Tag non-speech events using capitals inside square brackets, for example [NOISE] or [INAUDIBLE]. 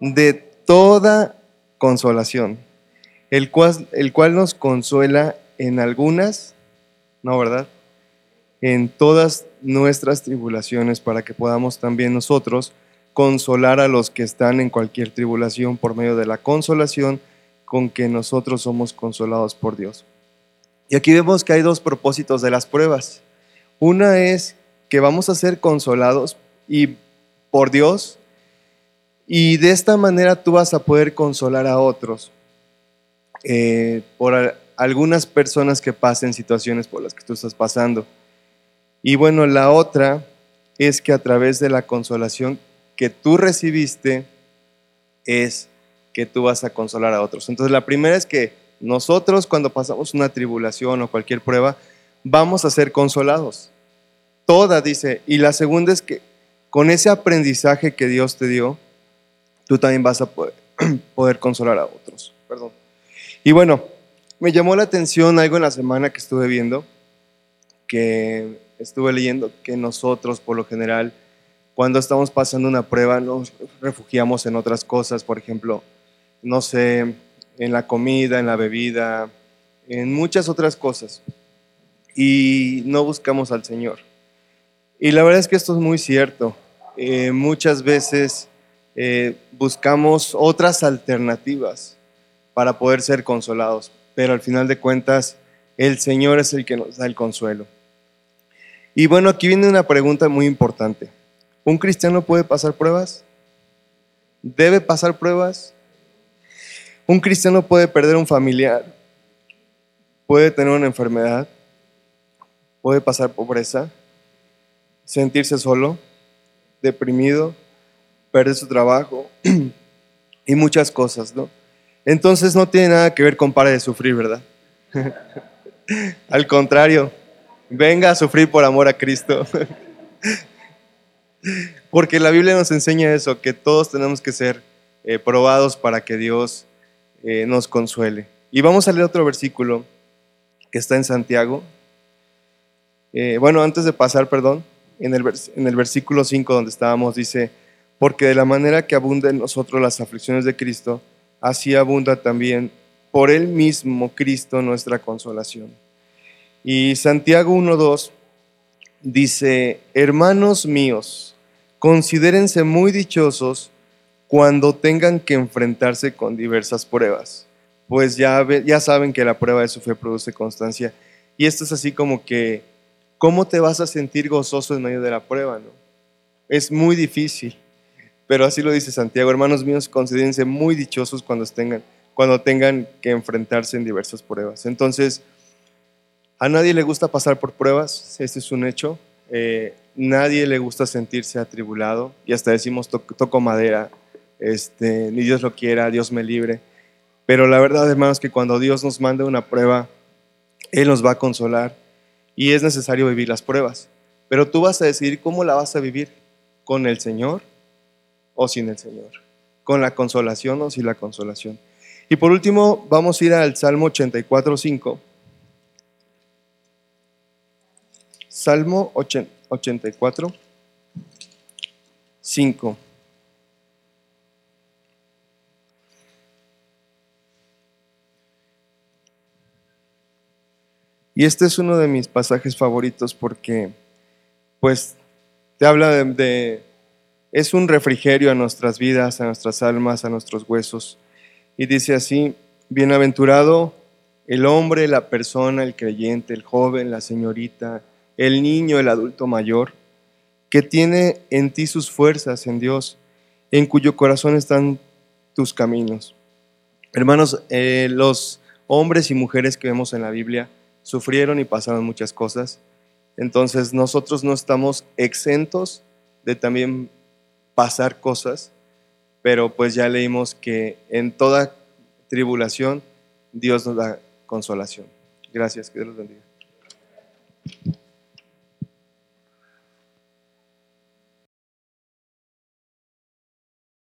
de toda consolación, el cual, el cual nos consuela en algunas, no, ¿verdad? En todas nuestras tribulaciones para que podamos también nosotros consolar a los que están en cualquier tribulación por medio de la consolación con que nosotros somos consolados por Dios. Y aquí vemos que hay dos propósitos de las pruebas. Una es que vamos a ser consolados y por Dios y de esta manera tú vas a poder consolar a otros eh, por algunas personas que pasen situaciones por las que tú estás pasando. Y bueno, la otra es que a través de la consolación que tú recibiste es que tú vas a consolar a otros. Entonces la primera es que nosotros cuando pasamos una tribulación o cualquier prueba, vamos a ser consolados. Toda, dice. Y la segunda es que con ese aprendizaje que Dios te dio, tú también vas a [CLEARS THROAT] poder, consolar a otros. Perdón. Y bueno, me llamó la atención algo en la semana que estuve viendo, que estuve leyendo que nosotros por lo general, cuando estamos pasando una prueba, nos refugiamos en otras cosas, por ejemplo, no sé, en la comida, en la bebida, en muchas otras cosas. Y no buscamos al Señor. Y la verdad es que esto es muy cierto. Eh, muchas veces eh, buscamos otras alternativas para poder ser consolados, pero al final de cuentas el Señor es el que nos da el consuelo. Y bueno, aquí viene una pregunta muy importante. ¿Un cristiano puede pasar pruebas? ¿Debe pasar pruebas? Un cristiano puede perder un familiar, puede tener una enfermedad, puede pasar pobreza, sentirse solo, deprimido, perder su trabajo [CLEARS THROAT] y muchas cosas, ¿no? Entonces no tiene nada que ver con pare de sufrir, ¿verdad? [LAUGHS] Al contrario, venga a sufrir por amor a Cristo. [LAUGHS] Porque la Biblia nos enseña eso, que todos tenemos que ser eh, probados para que Dios eh, nos consuele. Y vamos a leer otro versículo que está en Santiago. Eh, bueno, antes de pasar, perdón, en el, en el versículo 5 donde estábamos dice, porque de la manera que abunda en nosotros las aflicciones de Cristo, así abunda también por él mismo Cristo nuestra consolación. Y Santiago 1.2 dice, hermanos míos, considérense muy dichosos cuando tengan que enfrentarse con diversas pruebas. Pues ya, ya saben que la prueba de su fe produce constancia. Y esto es así como que, ¿cómo te vas a sentir gozoso en medio de la prueba? No? Es muy difícil, pero así lo dice Santiago. Hermanos míos, considérense muy dichosos cuando tengan, cuando tengan que enfrentarse en diversas pruebas. Entonces, a nadie le gusta pasar por pruebas, este es un hecho. Eh, nadie le gusta sentirse atribulado y hasta decimos toco madera este, ni Dios lo quiera, Dios me libre. Pero la verdad, hermanos, que cuando Dios nos manda una prueba, Él nos va a consolar y es necesario vivir las pruebas. Pero tú vas a decidir cómo la vas a vivir, con el Señor o sin el Señor, con la consolación o sin la consolación. Y por último, vamos a ir al Salmo 84, 5. Salmo 84, 5. Y este es uno de mis pasajes favoritos porque, pues, te habla de, es un refrigerio a nuestras vidas, a nuestras almas, a nuestros huesos. Y dice así, bienaventurado el hombre, la persona, el creyente, el joven, la señorita, el niño, el adulto mayor, que tiene en ti sus fuerzas en Dios, en cuyo corazón están tus caminos. Hermanos, eh, los hombres y mujeres que vemos en la Biblia, sufrieron y pasaron muchas cosas. Entonces nosotros no estamos exentos de también pasar cosas, pero pues ya leímos que en toda tribulación Dios nos da consolación. Gracias, que Dios los bendiga.